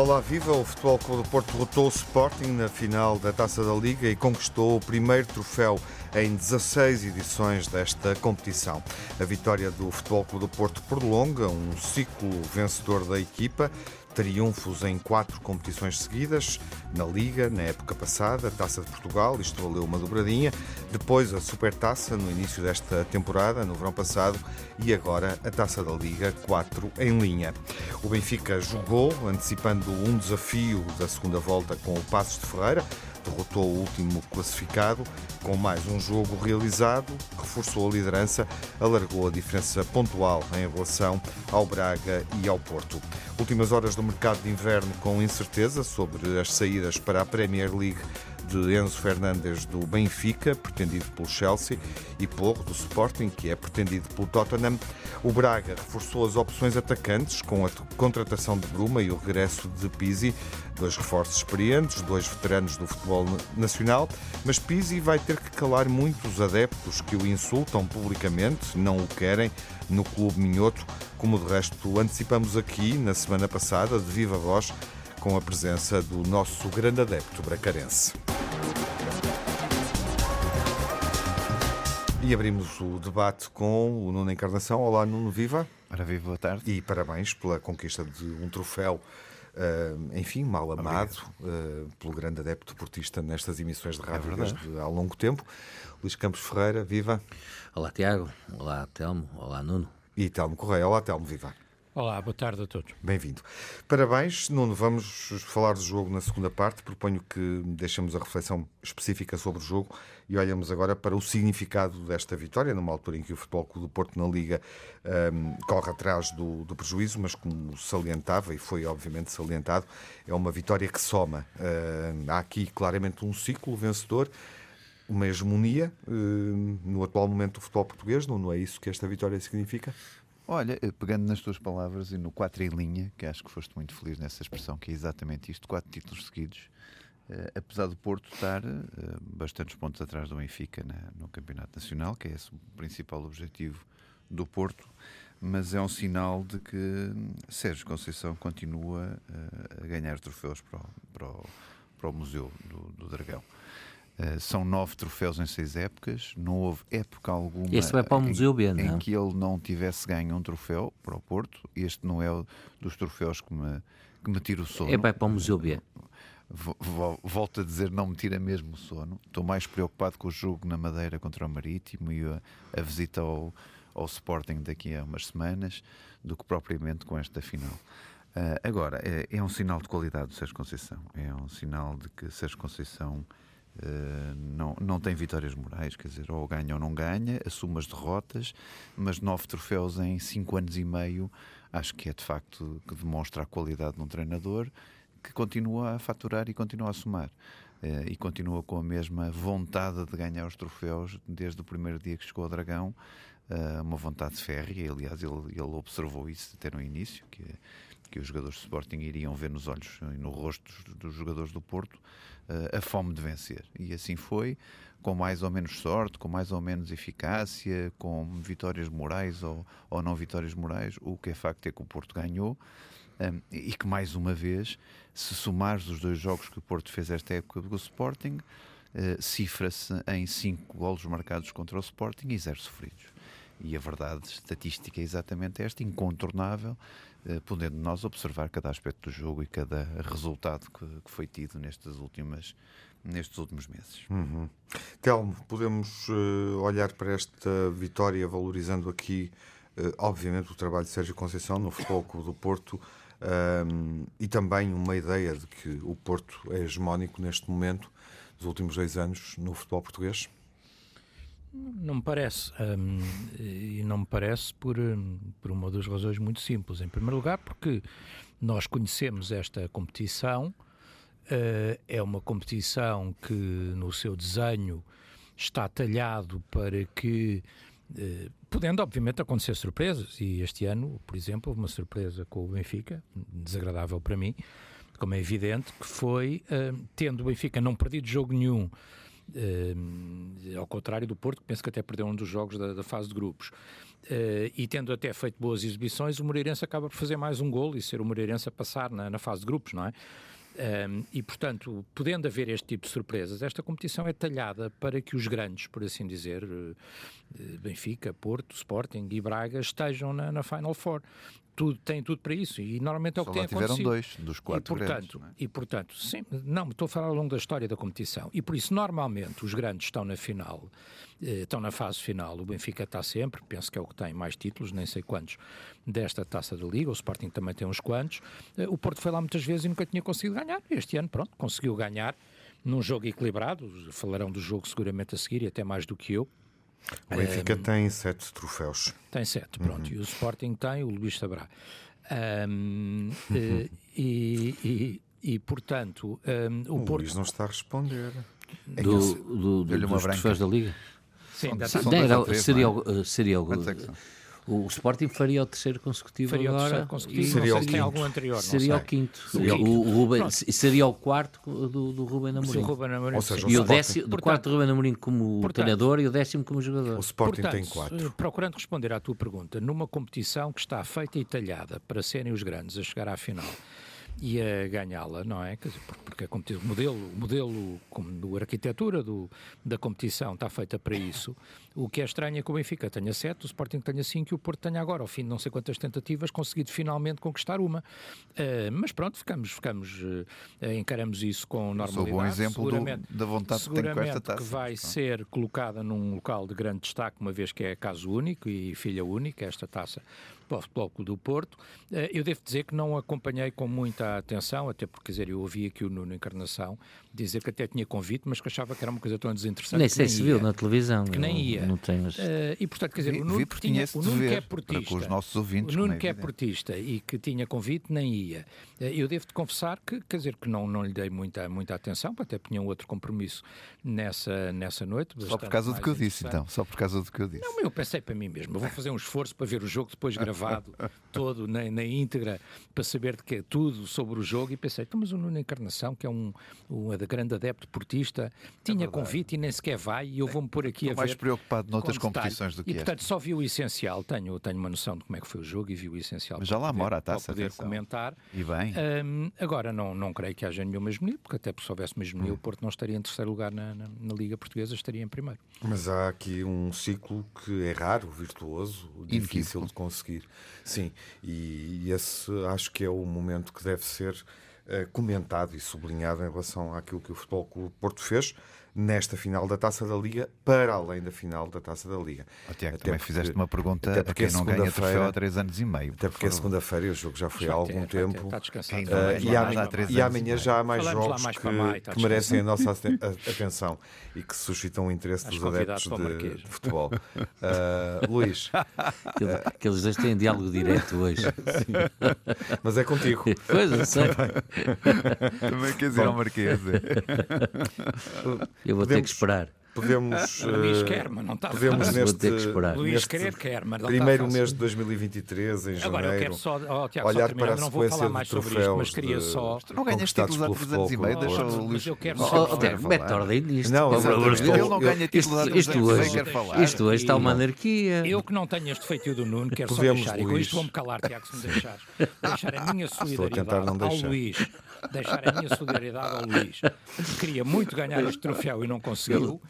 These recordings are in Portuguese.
Olá, viva! O Futebol Clube do Porto derrotou o Sporting na final da Taça da Liga e conquistou o primeiro troféu em 16 edições desta competição. A vitória do Futebol Clube do Porto prolonga um ciclo vencedor da equipa triunfos em quatro competições seguidas, na Liga, na época passada, a Taça de Portugal, isto valeu uma dobradinha, depois a Supertaça no início desta temporada, no verão passado, e agora a Taça da Liga, quatro em linha. O Benfica jogou, antecipando um desafio da segunda volta com o Passos de Ferreira, derrotou o último classificado, com mais um jogo realizado, reforçou a liderança, alargou a diferença pontual em relação ao Braga e ao Porto. Últimas horas do mercado de inverno com incerteza sobre as saídas para a Premier League de Enzo Fernandes do Benfica, pretendido pelo Chelsea, e Porro do Sporting, que é pretendido pelo Tottenham. O Braga reforçou as opções atacantes com a contratação de Bruma e o regresso de Pizzi, dois reforços experientes, dois veteranos do futebol nacional, mas Pizzi vai ter que calar muitos adeptos que o insultam publicamente, não o querem, no Clube Minhoto, como de resto antecipamos aqui na semana passada, de viva voz, com a presença do nosso grande adepto bracarense. E abrimos o debate com o Nuno Encarnação. Olá, Nuno Viva. Ora, viva, boa tarde. E parabéns pela conquista de um troféu, uh, enfim, mal amado uh, pelo grande adepto portista nestas emissões de rádio é desde há longo tempo. Luís Campos Ferreira, viva. Olá, Tiago. Olá, Telmo. Olá, Nuno. E Telmo Correia. Olá, Telmo, viva. Olá, boa tarde a todos. Bem-vindo. Parabéns, Nuno. Vamos falar do jogo na segunda parte. Proponho que deixemos a reflexão específica sobre o jogo e olhamos agora para o significado desta vitória, numa altura em que o Futebol Clube do Porto na Liga um, corre atrás do, do, prejuízo, mas como salientava, e foi obviamente salientado, é uma vitória que soma. Uh, há aqui claramente um ciclo vencedor uma hegemonia uh, no atual momento do futebol português, não, não é isso que esta vitória significa? Olha, eh, pegando nas tuas palavras e no 4 em linha, que acho que foste muito feliz nessa expressão, que é exatamente isto, quatro títulos seguidos, uh, apesar do Porto estar uh, bastantes pontos atrás do Benfica na, no Campeonato Nacional, que é esse o principal objetivo do Porto, mas é um sinal de que Sérgio Conceição continua uh, a ganhar troféus para o, para o, para o Museu do, do Dragão. Eh, são nove troféus em seis épocas, não houve época alguma este vai para o Museu B, em, em que ele não tivesse ganho um troféu para o Porto. Este não é o dos troféus que me, que me tira o sono. É vai para o Museu B. Volto a dizer, não me tira mesmo o sono. Estou mais preocupado com o jogo na Madeira contra o Marítimo e a, a visita ao, ao Sporting daqui a umas semanas do que propriamente com esta final. Uh, agora, é, é, um sinal de qualidade do Sérgio Conceição. É um sinal de que Sérgio Conceição Uh, não, não tem vitórias morais, quer dizer, ou ganha ou não ganha, assume as derrotas, mas nove troféus em cinco anos e meio, acho que é de facto que demonstra a qualidade de um treinador que continua a faturar e continua a somar. Uh, e continua com a mesma vontade de ganhar os troféus desde o primeiro dia que chegou ao Dragão, uh, uma vontade férrea, aliás, ele, ele observou isso até no início, que, que os jogadores de Sporting iriam ver nos olhos e no rosto dos, dos jogadores do Porto, a fome de vencer. E assim foi, com mais ou menos sorte, com mais ou menos eficácia, com vitórias morais ou, ou não vitórias morais. O que é facto é que o Porto ganhou. Um, e que mais uma vez, se somares os dois jogos que o Porto fez esta época do Sporting, uh, cifra-se em 5 golos marcados contra o Sporting e 0 sofridos. E a verdade estatística é exatamente esta, incontornável, eh, podendo nós observar cada aspecto do jogo e cada resultado que, que foi tido nestas últimas, nestes últimos meses. Uhum. Telmo, podemos uh, olhar para esta vitória valorizando aqui, uh, obviamente, o trabalho de Sérgio Conceição no Clube do Porto um, e também uma ideia de que o Porto é hegemónico neste momento, dos últimos dois anos, no futebol português? Não me parece. Um, e não me parece por, hum, por uma das razões muito simples. Em primeiro lugar, porque nós conhecemos esta competição, uh, é uma competição que, no seu desenho, está talhado para que. Uh, podendo, obviamente, acontecer surpresas, e este ano, por exemplo, houve uma surpresa com o Benfica, desagradável para mim, como é evidente, que foi, uh, tendo o Benfica não perdido jogo nenhum Uh, ao contrário do Porto, que penso que até perdeu um dos jogos da, da fase de grupos. Uh, e tendo até feito boas exibições, o Moreirense acaba por fazer mais um gol e ser o Moreirense a passar na, na fase de grupos, não é? Um, e, portanto, podendo haver este tipo de surpresas, esta competição é talhada para que os grandes, por assim dizer, Benfica, Porto, Sporting e Braga, estejam na, na Final Four tudo, tem tudo para isso. E normalmente é o que tem tiveram acontecido. dois dos quatro e portanto, grandes, é? e portanto, sim, não, estou a falar ao longo da história da competição. E por isso normalmente os grandes estão na final, eh, estão na fase final, o Benfica está sempre, penso que é o que tem mais títulos, nem sei quantos, desta Taça da Liga, o Sporting também tem uns quantos, eh, o Porto foi lá muitas vezes e nunca tinha conseguido ganhar, este ano pronto, conseguiu ganhar num jogo equilibrado, falarão do jogo seguramente a seguir e até mais do que eu, o Benfica um, tem sete troféus. Tem sete, pronto. Uhum. E o Sporting tem, o Luís saberá. Um, uhum. e, e, e, portanto, um, o, o Porto... Luís não está a responder. Do, do, do, do dos troféus da Liga? Sim, são, são era, seria, é? seria o, o Sporting faria o terceiro consecutivo faria agora. o terceiro consecutivo, seria o quinto. algum anterior, Seria o quinto. Seria o, o Ruben, seria o quarto do, do Ruben Amorim. Ruben Amorim. Ou seja, e o, décimo, do quarto do Ruben Amorim como portanto, treinador e o décimo como jogador. O Sporting portanto, tem quatro. Procurando responder à tua pergunta, numa competição que está feita e talhada para serem os grandes a chegar à final e a ganhá-la, não é? Porque a o modelo, o modelo como a arquitetura do, da competição está feita para isso. O que é estranho é que o Benfica tenha sete, o Sporting tenha cinco e o Porto tenha agora, ao fim de não sei quantas tentativas, conseguido finalmente conquistar uma. Uh, mas pronto, ficamos, ficamos uh, encaramos isso com normalidade. Sou bom exemplo do, da vontade que tem com esta taça. que vai ser colocada num local de grande destaque, uma vez que é caso único e filha única, esta taça para o Futebol Clube do Porto. Uh, eu devo dizer que não acompanhei com muita atenção, até porque, quer dizer, eu ouvi aqui o Nuno Encarnação dizer que até tinha convite, mas que achava que era uma coisa tão desinteressante. Nem sei se viu na televisão. Que nem ia. Não tenho, mas... uh, e portanto, quer dizer, vi, o Nuno, que, tinha, o Nuno que é portista, com os nossos ouvintes, o Nuno é que é portista e que tinha convite, nem ia. Uh, eu devo-te confessar que, quer dizer, que não, não lhe dei muita, muita atenção, até tinha um outro compromisso nessa, nessa noite. Só por causa do que eu disse, então. Só por causa do que eu disse. Não, eu pensei para mim mesmo, eu vou fazer um esforço para ver o jogo depois gravado, todo, na, na íntegra, para saber de que é tudo sobre o jogo, e pensei, então, mas o Nuno Encarnação, que é um, um grande adepto desportista, tinha é convite e nem sequer vai, e eu vou-me pôr aqui Estou a ver. mais preocupado noutras competições do que E portanto só vi o essencial, tenho, tenho uma noção de como é que foi o jogo e vi o essencial. Mas já lá mora a taça. Para poder atenção. comentar. E bem. Um, agora não, não creio que haja nenhuma hegemonia, porque até se houvesse uma hegemonia, hum. o Porto não estaria em terceiro lugar na, na, na, Liga Portuguesa, estaria em primeiro. Mas há aqui um ciclo que é raro, virtuoso, difícil de conseguir. Sim, e esse acho que é o momento que deve ser uh, comentado e sublinhado em relação àquilo que o Futebol Clube Porto fez nesta final da Taça da Liga, para além da final da Taça da Liga. Oh, Tiago, até também porque, fizeste uma pergunta até porque a quem não ganha troféu há três anos e meio. Até porque é segunda-feira o jogo já foi há algum ter, tempo. Está. Uh, e, amanhã, e amanhã já há mais Falamos jogos mais que, maio, que merecem a nossa atenção e que suscitam o interesse dos adeptos de, de, futebol. Uh, Luís. Aqueles dois têm diálogo direto hoje. Mas é contigo. Pois, eu sei. Também queres ir ao Marquês. Eu vou ter que esperar. Podemos. Luís quer, mas não está podemos fácil. neste, Vou ter que esperar. Luís querer quer, mas não Primeiro está mês de 2023, em Agora, eu janeiro. quero só, oh, Tiago, olhar só para a não vou falar sequência mais de sobre isto, mas queria de, só. Não ganhas títulos há três anos e meio, deixa o Luís. Mas eu quero só. oh, mete ordem nisto. Não. Ele não ganha títulos há Isto, três isto anos e quer falar. isto hoje está uma anarquia. Eu que não tenho este feitio do Nuno, quero Podemos, só deixar, e com isto vou-me calar, Tiago, se me deixares, deixar a minha solidariedade ao. Luís, deixar a minha solidariedade ao Luís, que queria muito ganhar este troféu e não conseguiu,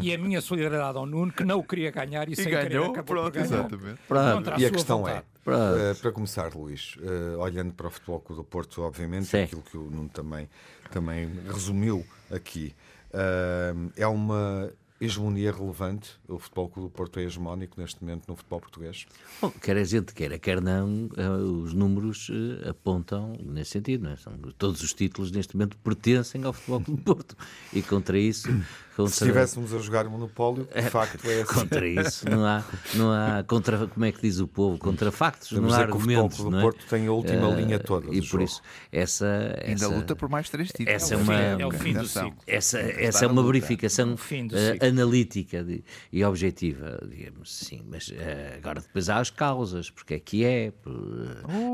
e a minha solidariedade ao Nuno, que não o queria ganhar e, E sem querer ganhou, acabou pronto, por ganhar. exatamente. Pronto. A E a sua questão vontade. é, Pronto. eh, para começar, Luís, eh, olhando para o Futebol Clube do Porto, obviamente, Sim. aquilo que o Nuno também, também resumiu aqui, eh, é uma hegemonia relevante. O Futebol Clube do Porto é hegemónico neste momento no futebol português. Bom, quer a gente queira, quer não, eh, os números eh, apontam nesse sentido. Não é? São, todos os títulos neste momento pertencem ao Futebol Clube do Porto. E contra isso. Contra, Se estivéssemos a jogar Monopólio, de facto é assim. Contra isso não há, não há contra, como é que diz o povo, contra factos, Vamos não há que o Futebol argumentos. Clube do é? Porto tem a última Eh, linha toda E por jogo. isso, essa. Ainda essa, luta por mais três títulos. essa é o uma- fim- é o fim do ciclo. Essa, essa é uma verificação O fim do eh, ciclo. Analítica de- e objetiva, digamos sim. Mas eh, agora depois há as causas, porque é que é, por,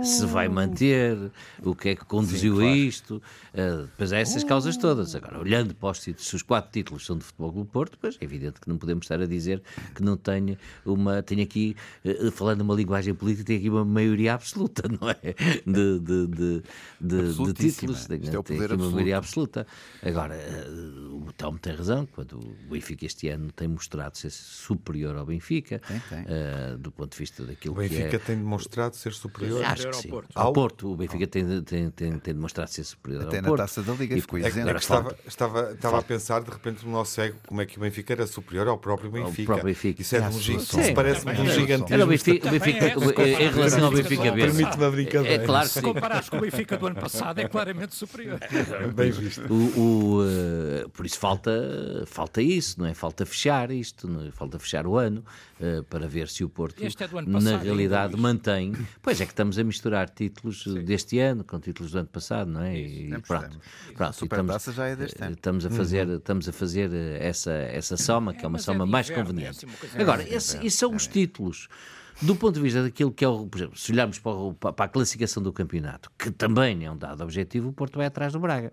eh, se vai manter, o que é que conduziu a isto. eh, depois há essas causas todas. Agora, olhando para os títulos, se os quatro títulos são do Futebol do Porto, pois é evidente que não podemos estar a dizer que não tenha uma. Tenho aqui, uh, falando uma linguagem política, tem aqui uma maioria absoluta, não é? De, de, de, de, de títulos. Tem, é tem aqui uma maioria absoluta. Agora, uh, o Telmo tem razão, quando o Benfica este ano tem mostrado ser superior ao Benfica, tem, tem. Uh, do ponto de vista daquilo que é. O Benfica tem demonstrado ser superior. Acho que sim. Ao Porto. ao Porto. o Benfica tem, tem, tem, tem demonstrado ser superior Até ao na Porto. taça da Liga ficou é, isento. É estava, estava, estava a pensar de repente no nosso ego como é que o Benfica era superior ao próprio Benfica. Próprio Benfica. Isso é de um gigantismo. Parece-me de um gigantismo. Era o Benfica, o Benfica em relação ao Benfica B. Permite-me a brincadeira. É claro que Se comparares com o Benfica do ano passado, é claramente superior. Bem visto. O, o, uh, por isso falta, falta isso, não é? Falta fechar isto, não é? falta fechar o ano uh, para ver se o Porto, é passado, na realidade, mantém. Pois é que estamos a misturar títulos Sim. deste ano com títulos do ano passado, não é? E Sempre pronto. pronto A Supertaça já é deste ano. Estamos a fazer, estamos a fazer essa, essa soma, que é uma é soma mais inverno, conveniente. é assim Agora, É, esse, é, esses são os títulos. Do ponto de vista daquilo que é o. Por exemplo, se olharmos para, o- para a classificação do campeonato, que também é um dado objetivo, o Porto vai atrás do Braga.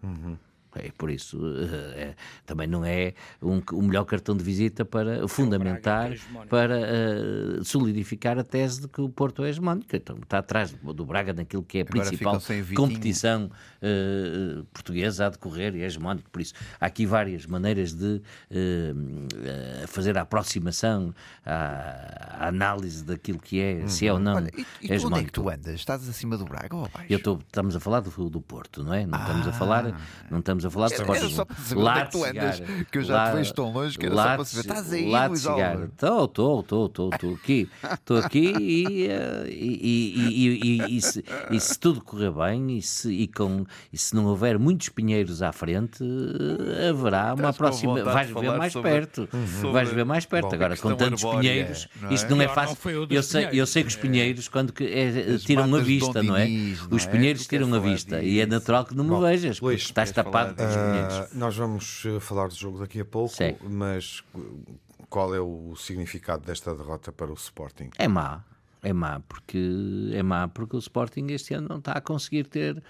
É, por isso, eh, é, também não é um, o melhor cartão de visita para fundamentar, é hegemónico. para eh, solidificar a tese de que o Porto é hegemónico. Então, está atrás do, do Braga naquilo que é a Agora principal competição eh, portuguesa a decorrer e é hegemónico. Por isso, há aqui várias maneiras de eh, fazer a aproximação à, à análise daquilo que é, se é ou não Olha, e, e tu onde é que hegemónico. tu andas? Estás acima do Braga ou abaixo? Eu estou, estamos a falar do, do Porto, não é? Não estamos a falar, não estamos a falar de Sporting. era só para saber onde é que tu andas, que eu já te vejo tão longe que era só para saber. Estás aí, lá de Luís chegar. Álvaro? Estou, estou, estou, estou, estou aqui. Estou aqui e, eh, e, e, e, e, se, e se tudo correr bem e se, e com, e se não houver muitos pinheiros à frente, eh, haverá uma próxima. Vais ver mais sobre- perto. sobre Vais ver mais perto. Bom, Agora, com tantos pinheiros, não é? isto não é não fácil. foi o dos Eu sei, eu sei que os pinheiros, quando que, eh, tiram a vista, não é? Não Os é? pinheiros tiram a vista e é natural que não me vejas, porque estás tapado Ah, nós vamos eh, falar do jogo daqui a pouco, Sim. mas uh, qual é o significado desta derrota para o Sporting? É má. É má porque é má porque o Sporting este ano não está a conseguir ter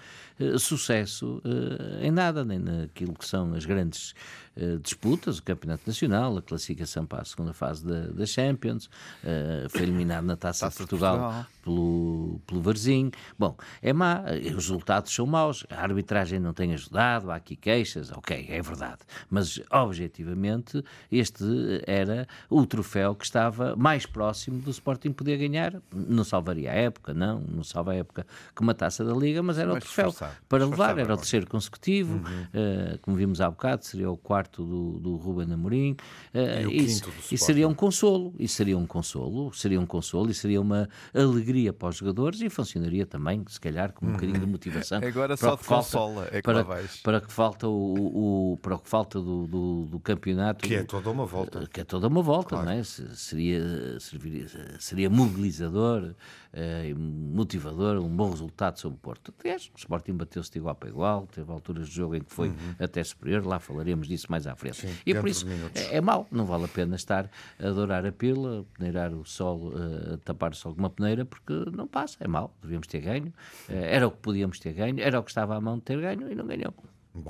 sucesso eh, em nada, nem naquilo que são as grandes eh, disputas, o Campeonato Nacional, a classificação para a segunda fase da, da Champions, eh, foi eliminado na Taça, Taça de Portugal, Portugal. pelo, pelo Varzinho. Bom, é má, eh, os resultados são maus, a arbitragem não tem ajudado, há aqui queixas, ok, é verdade. Mas, objetivamente, este era o troféu que estava mais próximo do Sporting poder ganhar. Não salvaria a época, não, não salva a época como a taça da Liga, mas era Mais o troféu esforçado, para levar, era o agora. terceiro consecutivo, eh, como vimos há bocado, seria o quarto do, do Ruben Amorim. eh, E o isso- e seria um consolo, e seria um consolo, seria um consolo e seria uma alegria para os jogadores e funcionaria também, se calhar, com um bocadinho de motivação. Agora para só o de falta- consola é que para, para que falta o, o- para o que falta do, do, do campeonato Que é toda uma volta. que é toda uma volta, não é? Se- Seria, serviria- seria mobilizador, eh, motivador, um bom resultado sobre o Porto. Aliás, o Sporting bateu-se de igual para igual, teve alturas de jogo em que foi até superior, lá falaremos disso mais à frente. e dentro por isso é, é mau, não vale a pena estar a adorar a pila, peneirar o sol, o sol com uma peneira, porque não passa, é mau, devíamos ter ganho, eh, era o que podíamos ter ganho, era o que estava à mão de ter ganho e não ganhou.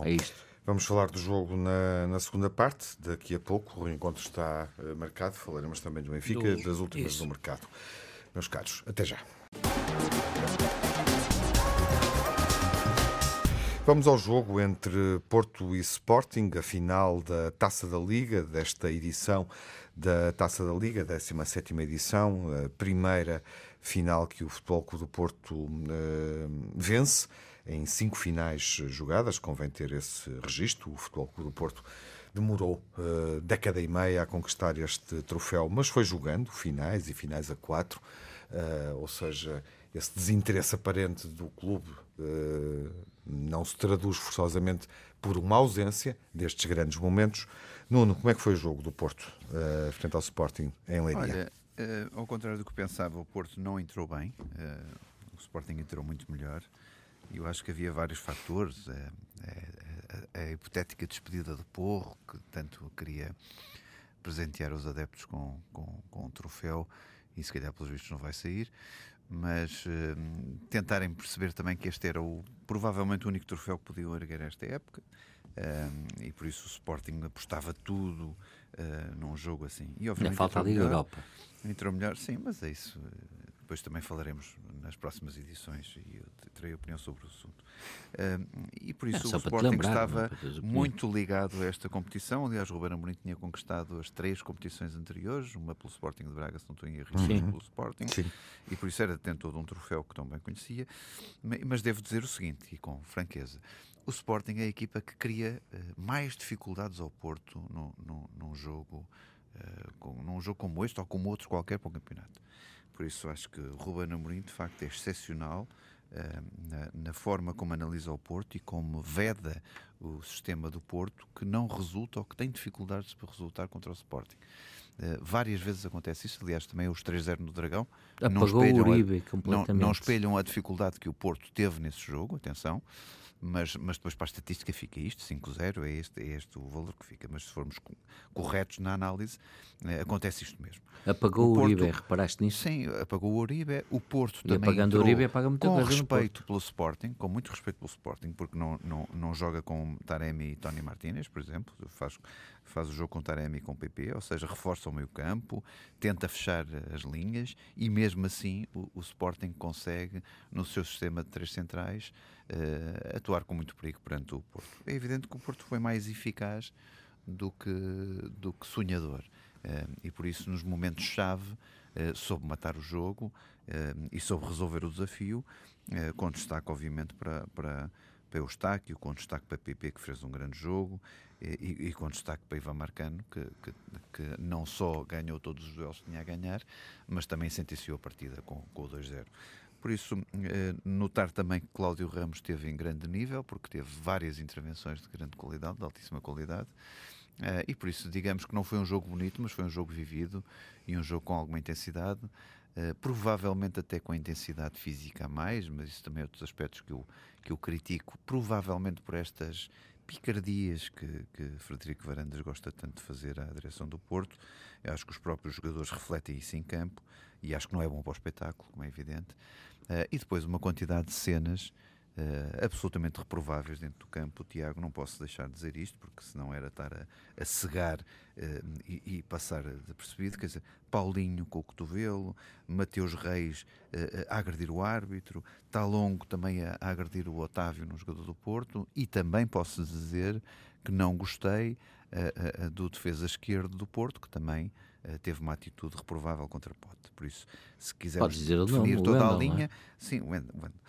É isto. Vamos falar do jogo na, na segunda parte, daqui a pouco. O encontro está eh, marcado. Falaremos também do Benfica, Do- das últimas isso. do mercado. Meus caros, até já. Vamos ao jogo entre Porto e Sporting, a final da Taça da Liga, desta edição da Taça da Liga, 17 edição, a primeira final que o Futebol Clube do Porto eh, vence em cinco finais jogadas, convém ter esse registro. O Futebol Clube do Porto demorou eh, década e meia a conquistar este troféu, mas foi jogando finais e finais a quatro, eh, ou seja, esse desinteresse aparente do clube não se traduz forçosamente por uma ausência destes grandes momentos. Nuno, como é que foi o jogo do Porto eh, frente ao Sporting em Leiria? Olha, eh, ao contrário do que pensava, o Porto não entrou bem. eh, o Sporting entrou muito melhor. Eu acho que havia vários fatores. eh, a, a hipotética despedida do Porro, que tanto queria presentear os adeptos com, com, com um troféu, e se calhar pelos vistos não vai sair. Mas eh, tentarem perceber também que este era o, provavelmente o único troféu que podiam erguer esta época. e por isso o Sporting apostava tudo uh, num jogo assim. E obviamente falta a Liga melhor, Europa. Entrou melhor, sim, mas é isso. Depois também falaremos nas próximas edições e eu terei opinião sobre o assunto. Uh, e por isso é, o Sporting lembrar, estava muito ligado a esta competição. Aliás, o Ruben Amorim tinha conquistado as três competições anteriores, uma pelo Sporting de Braga, se não estou em erro, e pelo Sporting. Sim. E por isso era detentor de um troféu que tão bem conhecia. Mas devo dizer o seguinte, e com franqueza, o Sporting é a equipa que cria uh, mais dificuldades ao Porto no, no, num, jogo, uh, com, num jogo como este ou como outro qualquer para o campeonato. Por isso acho que Ruben Amorim de facto é excepcional uh, na, na, forma como analisa o Porto e como veda o sistema do Porto que não resulta ou que tem dificuldades para resultar contra o Sporting. Uh, várias vezes acontece isso, aliás, também os 3-0 no Dragão. Apagou não espelham, o Uribe a, completamente. Não, não espelham a dificuldade que o Porto teve nesse jogo, atenção mas, mas depois para a estatística fica isto, 5-0, é este, é este o valor que fica. Mas se formos corretos na análise, é, acontece isto mesmo. Apagou o, Porto, Uribe, reparaste nisso? Sim, apagou o Uribe. O Porto e também apagando o Uribe apaga muita com respeito pelo Sporting, com muito respeito pelo Sporting, porque não, não, não joga com Taremi e Tony Martinez, por exemplo, faz, faz o jogo com Taremi e com PP, ou seja, reforça o meio campo, tenta fechar as linhas e mesmo assim o, o Sporting consegue, no seu sistema de três centrais, uh, atuar com muito perigo perante o Porto. É evidente que o Porto foi mais eficaz do que, do que sonhador. Uh, e por isso, nos momentos-chave, uh, soube matar o jogo uh, e soube resolver o desafio, com destaque, obviamente, para, para, para Eustáquio, com destaque para PP, que fez um grande jogo, e, e, com destaque para Ivan Marcano, que, que, que, não só ganhou todos os duelos que tinha a ganhar, mas também sentenciou a partida com, com o 2-0. Por isso, eh, notar também que Cláudio Ramos esteve em grande nível, porque teve várias intervenções de grande qualidade, de altíssima qualidade. Eh, e por isso, digamos que não foi um jogo bonito, mas foi um jogo vivido e um jogo com alguma intensidade. Uh, provavelmente até com a intensidade física a mais, mas isso também é outros aspectos que eu, que eu critico, provavelmente por estas picardias que, que Frederico Varandas gosta tanto de fazer à direção do Porto. Eu acho que os próprios jogadores refletem isso em campo e acho que não é bom para o espetáculo, como é evidente. Uh, e depois uma quantidade de cenas uh, absolutamente reprováveis dentro do campo. O Tiago, não posso deixar de dizer isto, porque senão era estar a, a cegar uh, e, e, passar desapercebido. Quer dizer, Paulinho com o cotovelo, Mateus Reis a agredir o árbitro, Talongo também a, a agredir o Otávio no jogador do Porto, e também posso dizer que não gostei do defesa esquerdo do Porto, que também uh, teve uma atitude reprovável contra Pote. Por isso, se quisermos definir toda Wendell, a é? linha, é? sim, Wendell, Wendell.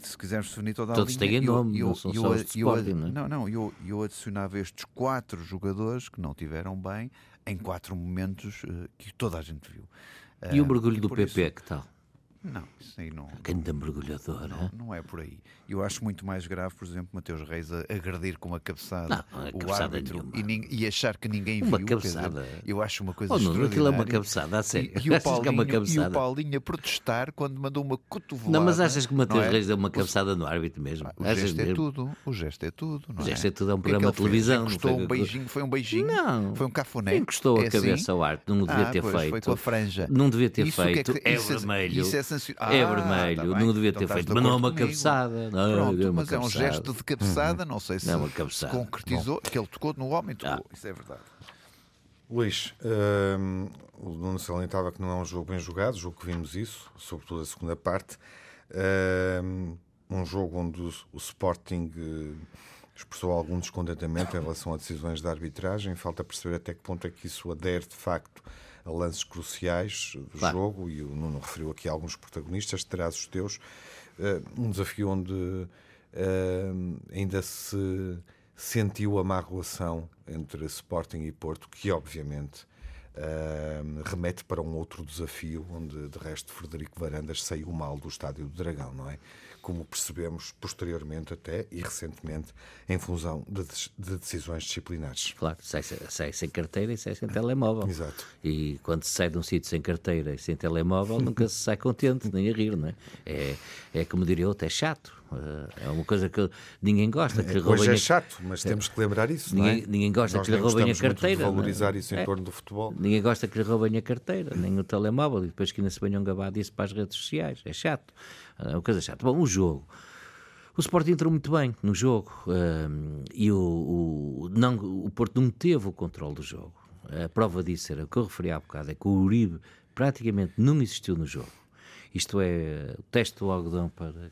Se quisermos definir toda Todos a linha, têm nome, eu, não são só eu, Sporting, não, é? não, não, eu, eu adicionava estes quatro jogadores que não tiveram bem em quatro momentos uh, que toda a gente viu. E uh, o mergulho do PP, isso, que tal? Não, isso aí não. Grande mergulhador. Não, não, é por aí. Eu acho muito mais grave, por exemplo, Mateus Reis a agredir com uma cabeçada não, não é o cabeçada árbitro e, e, achar que ninguém uma viu. Cabeçada. Dizer, eu acho uma coisa oh, não, Aquilo é uma cabeçada, a sério. E, e, o é Paulinho, é e o Paulinho a protestar quando mandou uma cotovelada. Não, mas achas que o Mateus é? Reis deu uma cabeçada no árbitro mesmo? O gesto é tudo. O gesto é tudo. o gesto é tudo. É um programa de televisão. Encostou um beijinho, foi um beijinho. Não. Foi um cafuné. Encostou a é cabeça assim? ao árbitro. Não devia ah, ter feito. Foi com a franja. Não devia ter feito. É vermelho. Isso é sancionado. É vermelho vermelho, tá não devia ter então feito, mas não é uma comigo. cabeçada. Não, Pronto, é uma mas cabeçada. é um gesto de cabeçada, não sei se, é se concretizou, Bom. que ele tocou no homem, tocou, ah. isso é verdade. Luís, um, o Nuno salientava que não é um jogo bem jogado, jogo que vimos isso, sobretudo a segunda parte. Um, um jogo onde o, o Sporting uh, expressou algum descontentamento em relação a decisões de arbitragem. Falta perceber até que ponto é que isso adere de facto a lances cruciais do claro. jogo, e o Nuno referiu aqui alguns protagonistas, terás os teus. Uh, um desafio onde uh, ainda se sentiu a má relação entre Sporting e Porto, que obviamente uh, remete para um outro desafio, onde de resto Frederico Varandas saiu mal do Estádio do Dragão, não é? Como percebemos posteriormente até e recentemente em função de, de decisões disciplinares. Claro, sai, sai, sem carteira e sai sem telemóvel. Exato. E quando se sai de um sítio sem carteira e sem telemóvel, nunca se sai contente, nem a rir, não é? É, é como diria outro, é chato. Eh, é uma coisa que ninguém gosta. Que é, hoje é chato, mas temos que lembrar isso. Ninguém, é? ninguém gosta Nós que lhe roubem a carteira. Muito valorizar isso em é. torno do futebol. Ninguém gosta que lhe roubem a carteira, nem o telemóvel, e depois que ainda se venham gabar disso para as redes sociais. É chato. É uma coisa chata. Bom, o jogo. O Sporting entrou muito bem no jogo uh, e o, o, não, o Porto não teve o controle do jogo. A prova disso era o que eu referi há bocado, é que o Uribe praticamente não existiu no jogo. Isto é o teste do algodão para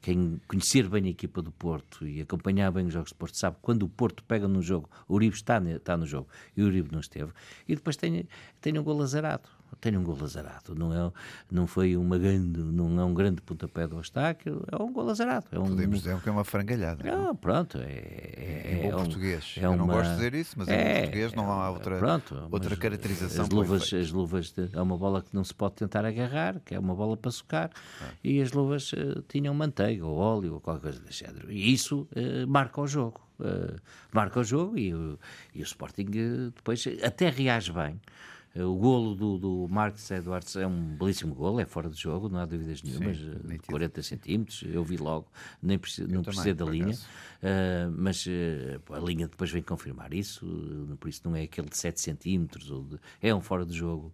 quem conhecer bem a equipa do Porto e acompanhar bem os jogos do Porto sabe quando o Porto pega no jogo, o Uribe está, está no jogo e o Uribe não esteve. E depois tem, tem um gol azarado tem um gol azarado. Não, é, não foi uma grande, não é um grande pontapé do obstáculo, é um gol azarado. É um, Podemos dizer que é uma frangalhada. Não, não? pronto, é, é, em bom é português. É Eu não gosto de dizer isso, mas é, em português não há outra, pronto, outra caracterização. As luvas, as luvas de, é uma bola que não se pode tentar agarrar, que é uma bola para socar, ah. e as luvas uh, tinham manteiga ou óleo ou qualquer coisa desse género. E isso uh, marca o jogo. Uh, marca o jogo e, e o Sporting depois até reage bem. O golo do, do Marcos Edwards é um belíssimo golo, é fora de jogo, não há dúvidas nenhumas. Sim, 40 centímetros, eu vi logo, nem preciso, não precisei da linha, uh, mas uh, a linha depois vem confirmar isso, uh, por isso não é aquele de 7 centímetros, ou de, é um fora de jogo,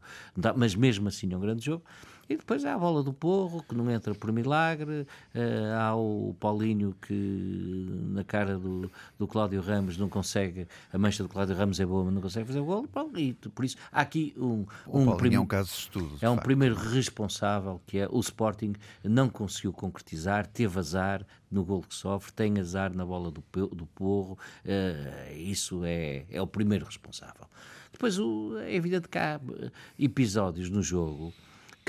mas mesmo assim é um grande jogo. E depois há a bola do Porro, que não entra por milagre, uh, há o Paulinho que na cara do, do Cláudio Ramos não consegue, a mancha do Cláudio Ramos é boa, mas não consegue fazer o gol, e por isso há aqui um... O um Paulinho é um caso de estudo. É um facto. primeiro responsável, que é o Sporting não conseguiu concretizar, teve azar no gol que sofre, tem azar na bola do, do Porro, uh, isso é, é o primeiro responsável. Depois o, é evidente que há episódios no jogo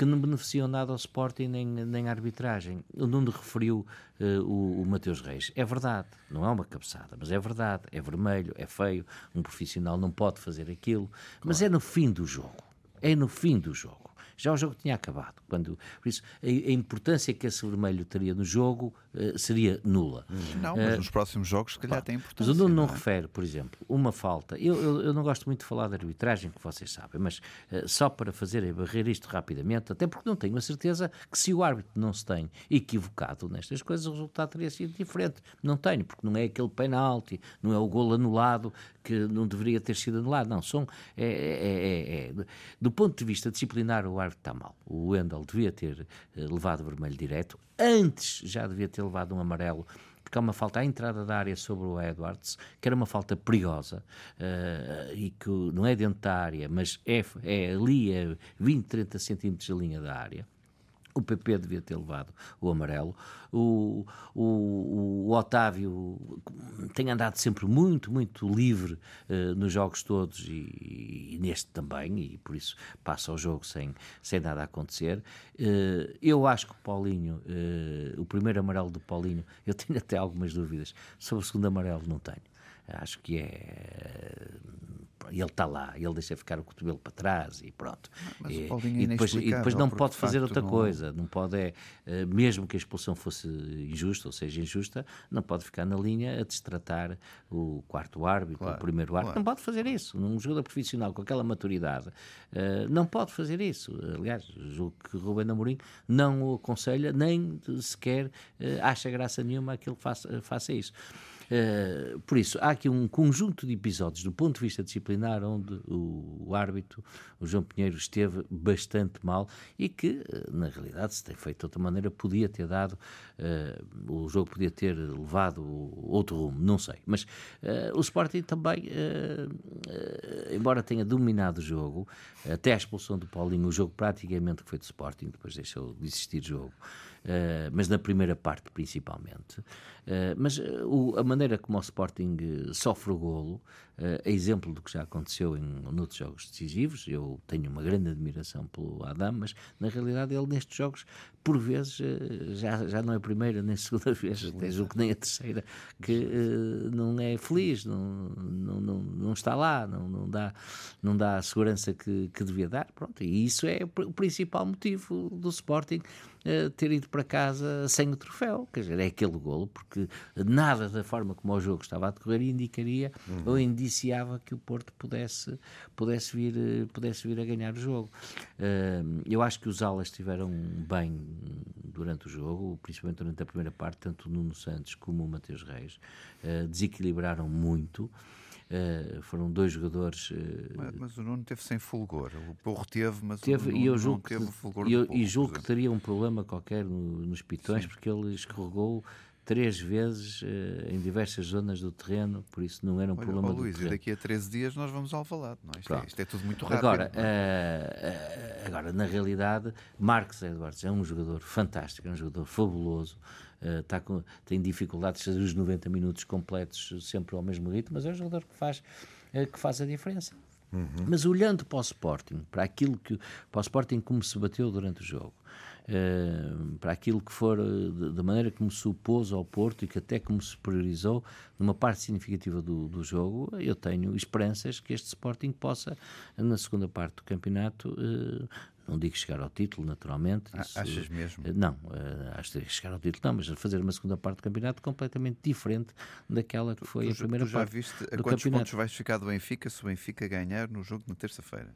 que não beneficiam nada ao Sporting nem, nem à arbitragem. O Nuno referiu uh, o, o Mateus Reis. É verdade, não é uma cabeçada, mas é verdade. É vermelho, é feio, um profissional não pode fazer aquilo, claro. mas é no fim do jogo. É no fim do jogo. Já o jogo tinha acabado. Quando, por isso, a, a importância que esse vermelho teria no jogo seria nula. Não, mas uh, nos próximos jogos, se calhar, pá, tem importância. Mas o Nuno não, não é? refere, por exemplo, uma falta. Eu, eu, eu, não gosto muito de falar de arbitragem, que vocês sabem, mas uh, só para fazer e barrer isto rapidamente, até porque não tenho a certeza que se o árbitro não se tem equivocado nestas coisas, o resultado teria sido diferente. Não tenho, porque não é aquele penalti, não é o gol anulado que não deveria ter sido anulado. Não, são. É, é, é, do ponto de vista disciplinar, o árbitro está mal. O Wendel devia ter eh, levado vermelho direto, antes já devia ter levado um amarelo porque há uma falta à entrada da área sobre o Edwards, que era uma falta perigosa uh, e que não é dentro da área, mas é, é ali, é 20, 30 centímetros da linha da área. O PP devia ter levado o amarelo. O, o, o Otávio tem andado sempre muito, muito livre uh, nos jogos todos e, e, neste também, e por isso passa o jogo sem, sem nada acontecer. Uh, eu acho que o Paulinho, uh, o primeiro amarelo do Paulinho, eu tenho até algumas dúvidas. Sobre o segundo amarelo, não tenho. Acho que é ele está lá, ele deixa ficar o cotovelo para trás e pronto. Mas e, e depois, e depois não pode fazer outra não... coisa, não pode, é, eh, mesmo que a expulsão fosse injusta, ou seja, injusta, não pode ficar na linha a destratar o quarto árbitro, claro, o primeiro árbitro, claro. não pode fazer isso. Um jogador profissional com aquela maturidade uh, não pode fazer isso. Aliás, julgo que Rubén Amorim não o aconselha, nem sequer uh, acha graça nenhuma que ele faça, faça isso. Eh, por isso, há aqui um conjunto de episódios do ponto de vista disciplinar onde o, o árbitro, o João Pinheiro, esteve bastante mal e que, eh, na realidade, se tem feito de outra maneira, podia ter dado, uh, o jogo podia ter levado outro rumo, não sei. Mas o Sporting também, embora tenha dominado o jogo, até a expulsão do Paulinho, o jogo praticamente foi do Sporting, depois deixou de existir jogo. Uh, mas na primeira parte principalmente. Uh, mas uh, o, a maneira como o Sporting sofre o golo, é exemplo do que já aconteceu em outros jogos decisivos. Eu tenho uma grande admiração pelo Adam, mas na realidade ele nestes jogos, por vezes, já, já não é a primeira nem a segunda vez, até julgo que nem a terceira, que não é feliz, não, não, não, não, está lá, não, não, dá, não dá a segurança que, que devia dar. Pronto, e isso é o principal motivo do Sporting ter ido para casa sem o troféu. Quer dizer, é aquele golo, porque nada da forma como o jogo estava a decorrer indicaria uhum. ou indiciava que o Porto pudesse, pudesse, vir, pudesse vir a ganhar o jogo. Uh, eu acho que os alas estiveram bem durante o jogo, principalmente durante a primeira parte, tanto o Nuno Santos como o Mateus Reis. Uh, desequilibraram muito. Uh, foram dois jogadores. Uh, mas, mas, o Nuno teve sem fulgor. O Porro teve, mas teve, o Nuno e eu julgo não teve que, fulgor. E, eu, e julgo que teria um problema qualquer no, nos pitões, Sim. porque ele escorregou três vezes uh, em diversas zonas do terreno, por isso não era um Olha, problema oh, do Luís, terreno. daqui a 13 dias nós vamos ao Alvalade, não é? Isto, é, isto é tudo muito rápido. Agora, uh, agora na realidade, Marcos Edwards é um jogador fantástico, é um jogador fabuloso, uh, tá com, tem dificuldades de fazer os 90 minutos completos sempre ao mesmo ritmo, mas é um jogador que faz, que faz a diferença. Uhum. Mas olhando para o Sporting, para aquilo que para o Sporting como se bateu durante o jogo, uh, para aquilo que for da maneira como se opôs ao Porto e que até como se priorizou numa parte significativa do, do jogo, eu tenho esperanças que este Sporting possa, na segunda parte do campeonato, uh, não digo chegar ao título, naturalmente. Isso, Achas mesmo? Não, acho que chegar ao título não, mas fazer uma segunda parte do campeonato completamente diferente daquela que foi tu, a primeira tu já parte. viste do a quantos campeonato. pontos vais ficar do Benfica se o Benfica ganhar no jogo na terça-feira?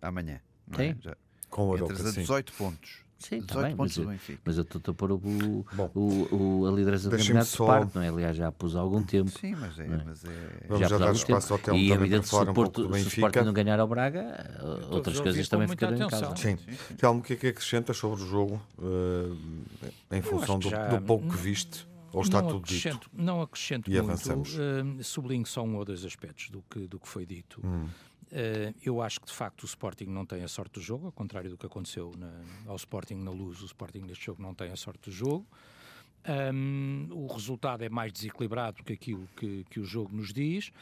Amanhã. Não Tem. É? Já, Com o entras a 18 pontos. Sim, 18 tá bem, pontos mas, Benfica. mas eu estou a pôr o, Bom, o, o, a liderança do campeonato só- de parte, não é? Aliás, já pus há algum tempo. Sim, mas é. É? Mas é... Vamos já dar espaço tempo. ao Telmo E é evidente que se o, um Porto, se o. Sporting não ganhar ao Braga, outras coisas também ficarão em casa. Sim. Sim, sim. Telmo, o que é que acrescentas sobre o jogo eh, em função do, que já- do pouco que viste? Ou está não tudo dito? Não acrescento E muito. avançamos. eh, sublinho só um ou dois aspectos do que, do que foi dito. Hum. Eh, eu acho que de facto o Sporting não tem a sorte do jogo, ao contrário do que aconteceu na- ao Sporting na luz, o Sporting neste jogo não tem a sorte do jogo. Ahm, o resultado é mais desequilibrado do que aquilo que, que o jogo nos diz.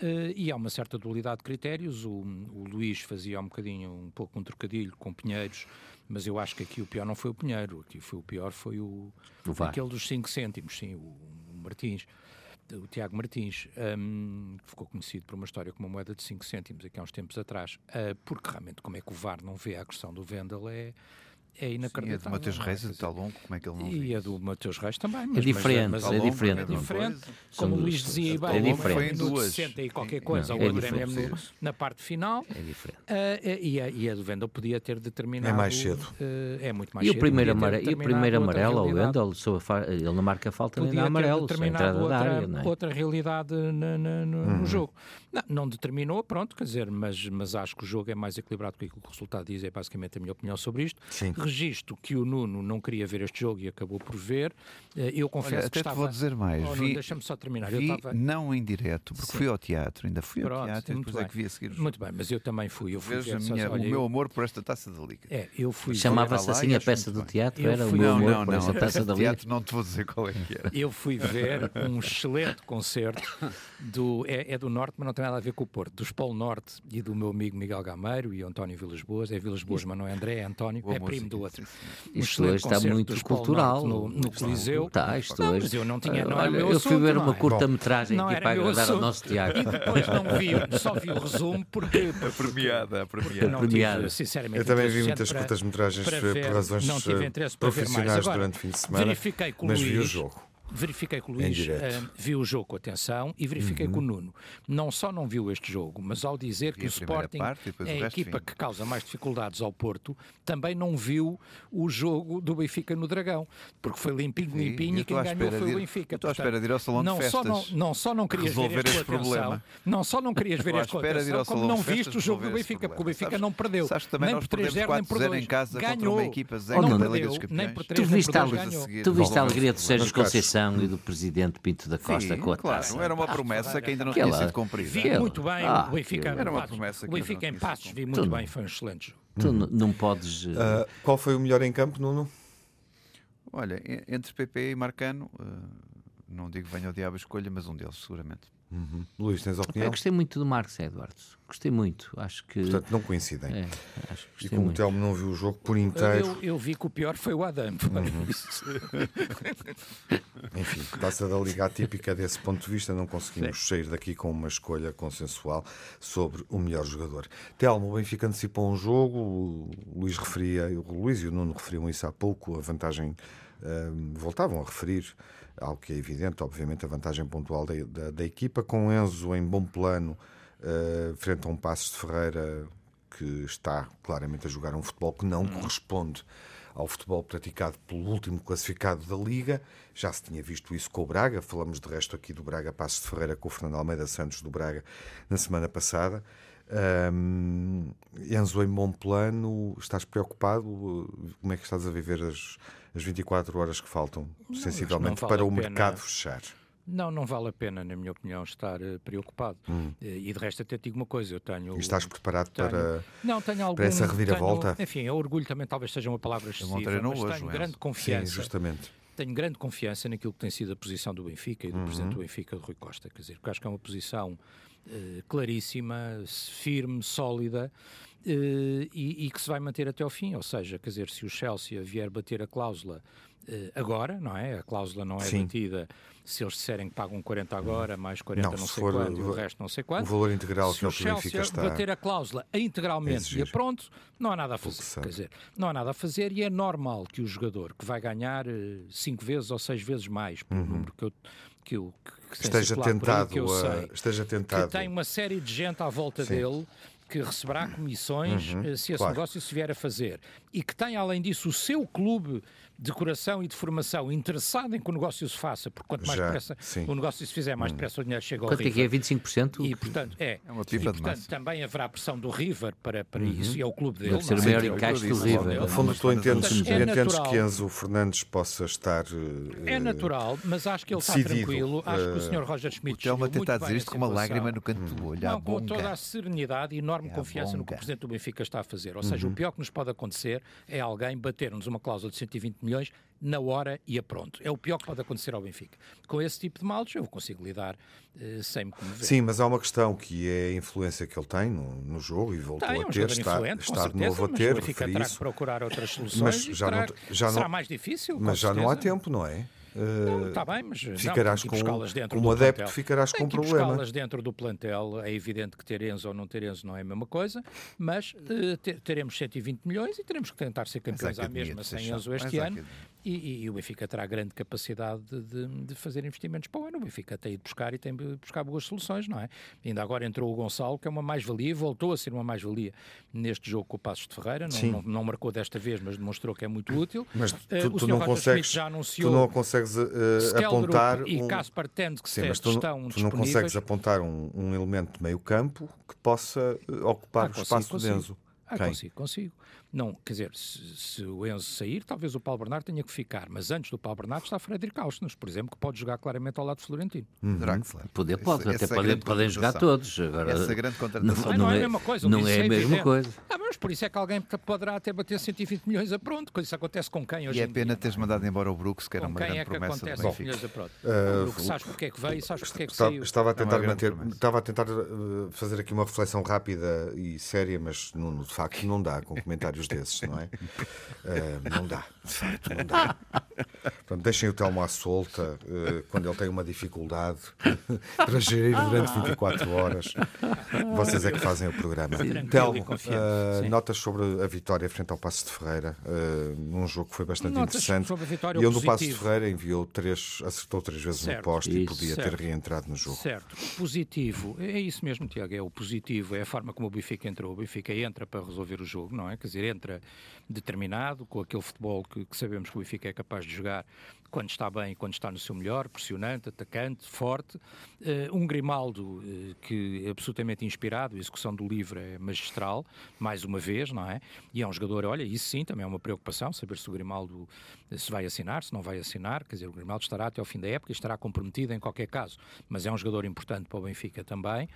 eh, e há uma certa dualidade de critérios. O, o Luís fazia um bocadinho, um pouco um trocadilho com Pinheiros, mas eu acho que aqui o pior não foi o Pinheiro, aqui foi o pior foi o, O aquele dos 5 cêntimos, sim, o, o Martins, o Tiago Martins, hum, que ficou conhecido por uma história com uma moeda de 5 cêntimos aqui há uns tempos atrás, ah, porque realmente como é que o VAR não vê a agressão do Vendel é, é Sim, é inacreditável. de Mateus não é? Reis e de dizer, Talongo, como é que ele não E é isso? do Mateus Reis também. Mas, É diferente, mas, é mas, diferente. É diferente. Como o Luís dizia, bem, é no diferente. minuto Duas. 60 e qualquer Sim, coisa, não, o é é diferente. mesmo no- na parte final. É diferente. Ah, e, a, e a do Vendel podia ter determinado. É mais cedo. ah, é muito mais E o cedo. primeiro, podia ter amare... e o primeiro amarelo ao. Wendel, a ele não marca falta nem podia dá ter amarelo, só a entrada outra, da área, não é? outra realidade na- na- no, Uhum. no jogo. Não, não determinou, pronto, quer dizer, mas, mas acho que o jogo é mais equilibrado que o resultado diz, é basicamente a minha opinião sobre isto. Sim. Registro que o Nuno não queria ver este jogo e acabou por ver. Eh, Eu confesso Olha, que até te estava... vou dizer mais. Oh, Deixa-me só terminar. vi eu estava... não em direto, porque Sim. fui ao teatro, ainda fui Pronto, ao teatro e muito depois é bem. que vi a seguir o jogo. Muito bem, mas eu também fui. Eu fui Veja minha- olha, o eu- meu amor por esta taça da Liga. É, eu fui Chamava-se assim a peça do teatro, era o fui- meu Não, amor não, por não. essa A peça peça da de Liga. teatro não te vou dizer qual é que era. Eu fui ver um excelente concerto do, é, é do Norte, mas não tem nada a ver com o Porto, dos Polo Norte e do meu amigo Miguel Gameiro e António Vilas Boas. É Vilas Boas, mas não é André, é António, Boa é primo do outro. Isto hoje está muito cultural. No, no Coliseu. Está, isto Não, hoje. mas eu não tinha- não era olha, meu eu fui assunto, ver uma é? curta-metragem aqui para agradar ao nosso Tiago. E depois não vi, só vi o resumo porque, A premiada, a premiada. Premiada. tive, sinceramente, Eu também vi muitas curtas-metragens por razões não tive interesse para ver mais. profissionais Agora, durante o fim de semana, verifiquei com mas vi o jogo. Verifiquei com o Luís, direto. eh, viu o jogo com atenção e verifiquei com o Nuno. Não só não viu este jogo, mas ao dizer que Vi o Sporting parte e é a equipa vi. que causa mais dificuldades ao Porto, também não viu o jogo do Benfica no Dragão, porque foi limpinho, limpinho e quem ganhou foi de o Benfica. estou à espera de ir ao salão de não Só não, festas não só não querias ver resolver este atenção, problema. não só não querias ver este de atenção, como não de festas viste o jogo do Benfica, porque o. Benfica Sabes- não perdeu. sabes também nem nós por 3-0, perdemos nem por 4-0 2. em casa contra ganhou. uma equipa zero não da Liga perdeu, dos nem Campeões. por Tu 3 nem viste, por a, 2 Depois a ganhou. seguir- tu viste a alegria do Sérgio Mas, E do presidente Pinto da Costa Sim, com a claro, taça. era uma promessa que ainda não Aquela- tinha sido cumprida. Vi muito bem Ah, o Benfica. Era uma promessa que o Benfica em passos, vi muito Tu bem, foi um excelente jogo. Tu não podes. eh, Ah, qual foi o melhor em campo, Nuno? Olha, entre PP e Marcano, eh, não digo venha o diabo a escolha, mas um deles, seguramente. Luís, tens eu opinião? gostei muito do Marcos Edwards. Gostei muito. Acho que. Portanto, não coincidem. é, acho que E como o. Telmo não viu o jogo por inteiro, Eu, eu vi que o pior foi o Adam. enfim, taça da Liga atípica desse ponto de vista, não conseguimos sair daqui com uma escolha consensual sobre o melhor jogador. Telmo, o Benfica antecipou um jogo, o Luís referia, o Luís e o Nuno referiam isso há pouco, a vantagem, hum, voltavam a referir algo que é evidente, obviamente, a vantagem pontual da, da, da equipa, com Enzo em bom plano, uh, frente a um Passos de Ferreira que está claramente a jogar um futebol que não corresponde ao futebol praticado pelo último classificado da Liga. Já se tinha visto isso com o Braga, falamos de resto aqui do Braga Passos de Ferreira com o Fernando Almeida Santos do Braga na semana passada. Um, Enzo em bom plano, estás preocupado? Como é que estás a viver as, as 24 horas que faltam, Não, sensivelmente, vale para o pena- mercado fechar. Não, não vale a pena, na minha opinião, estar eh, preocupado. Eh, E de resto até te digo uma coisa, eu tenho... Hum. E estás preparado tenho- para. Não, tenho algum... para essa reviravolta? tenho- enfim, o orgulho também talvez seja uma palavra excessiva, mas hoje, tenho o grande Enzo. Sim, confiança. justamente. tenho grande confiança naquilo que tem sido a posição do Benfica e Uhum. do presidente do Benfica, Rui Costa. Quer dizer, porque acho que é uma posição eh, claríssima, firme, sólida e, e que se vai manter até ao fim. Ou seja, quer dizer, se o Chelsea vier bater a cláusula eh, agora, não é? A cláusula não é Sim. batida se eles disserem que pagam 40 agora, mais 40 Não, não, se sei for quando, e o- o resto não sei O quando. valor integral Se que o o que o Chelsea está. bater a cláusula integralmente e pronto, não há nada a fazer. Quer dizer, não há nada a fazer e é normal que o jogador que vai ganhar eh, cinco vezes ou seis vezes mais, pelo número que eu, que eu que Uhum. Esteja por aí, tentado, que eu a- sei, esteja que tentado. tem uma série de gente à volta Sim. dele que receberá comissões eh, se esse claro. negócio se vier a fazer e que tem além disso o seu clube de coração e de formação interessado em que o negócio se faça, porque quanto mais Já, depressa sim. Hum. o negócio se fizer, mais depressa o dinheiro chega ao Quanto é que é? River. 25%? E, portanto, é. É uma e, pipa de portanto, massa. também haverá pressão do River para, para Uhum. isso, e é o clube dele. Deve ser não o é? maior Sim, encaixe do River. logo. No fundo, tu entendes, é que Enzo Fernandes possa estar. É eh, natural, mas acho que ele está decidido, tranquilo. Acho que o eh, Sr. Roger O Schmidt Telma decidiu tenta muito dizer bem isto com uma lágrima no canto do olho. à Não, com toda a serenidade e enorme É confiança no que o. Presidente do Benfica está a fazer. Ou seja, o pior que nos pode acontecer é alguém bater-nos uma cláusula de 120 milhões na hora e a pronto. É o pior que pode acontecer ao Benfica. Com esse tipo de males eu consigo lidar eh, sem me comover. Sim, mas há uma questão que é a influência que ele tem no, no jogo e voltou Tem, a um ter, jogador está, está de certeza, novo a ter, o Benfica terá que procurar outras soluções Mas já terá não- já será não- mais difícil, Mas já não há certeza. tempo, não é? Não, Eh, está bem, mas não, ficarás que com- como adepto, plantel. ficarás Tem com um problema. dentro do plantel. É evidente que ter Enzo ou não ter Enzo não é a mesma coisa, mas eh, te- teremos 120 milhões e teremos que tentar ser campeões à mesma sem. Enzo este ano. E, e- e o Benfica terá grande capacidade de, de- fazer investimentos para o ano. O Benfica tem de buscar e tem de buscar boas soluções, não é? Ainda agora entrou o Gonçalo, que é uma mais-valia, e voltou a ser uma mais-valia neste jogo com o Passos de Ferreira. Não, não, não marcou desta vez, mas demonstrou que é muito útil. Mas tu, o tu não Roger consegues, já tu anunciou não consegues Skeldrup apontar e um... Caspar Tende que Sim, se- mas tu, estão tu não consegues apontar um, um elemento de meio campo que possa eh, ocupar Ah, o espaço consigo. de Enzo. Ah, Quem? consigo, consigo. Não, quer dizer, se, se o Enzo sair, talvez o Paulo Bernardo tenha que ficar, mas antes do Paulo Bernardo está Frederico Ausnes, por exemplo, que pode jogar claramente ao lado de Florentino. Draxler. Poder pode, Essa- até essa é podem, podem jogar todos. Agora, Essa é grande não, contratação. Não não é é, a mesma coisa, não é é a mesma evidente. coisa. Ah, mas por isso é que alguém poderá até bater 120 milhões a pronto, coisa isso acontece com quem hoje E é pena dia, teres não é? mandado embora o Brooks, que era Com uma grande é que promessa do acontece Benfica. milhões a pronto? Uh, o Brook, sabes porque é que veio, sabes porque é que saiu. estava a É tentar manter, estava a tentar eh, fazer aqui uma reflexão rápida e séria, mas de facto não dá com comentários desses, não é? Eh, não dá, de facto, não dá. Portanto, deixem o Telmo à solta eh, quando ele tem uma dificuldade para gerir durante 24 horas. Vocês é que fazem o programa. Telmo, sim. notas sobre a vitória frente ao Passo de Ferreira, num jogo que foi bastante Notas interessante. sobre a vitória e onde o Passo de. Ferreira enviou três, acertou três vezes no Certo. poste e podia ter Certo. reentrado no jogo. Certo. Positivo. É isso mesmo, Tiago. É o positivo. É a forma como o Benfica entrou. O Benfica entra para resolver o jogo, não é? Quer dizer, entra determinado, com aquele futebol que, que sabemos que o Benfica é capaz de jogar quando está bem e quando está no seu melhor, pressionante, atacante, forte. Eh, um Grimaldo eh, que é absolutamente inspirado, a execução do livro é magistral, mais uma vez, não é? E é um jogador, olha, isso sim, também é uma preocupação, saber se o Grimaldo eh, se vai assinar, se não vai assinar. Quer dizer, o Grimaldo estará até ao fim da época e estará comprometido em qualquer caso, mas é um jogador importante para o Benfica também.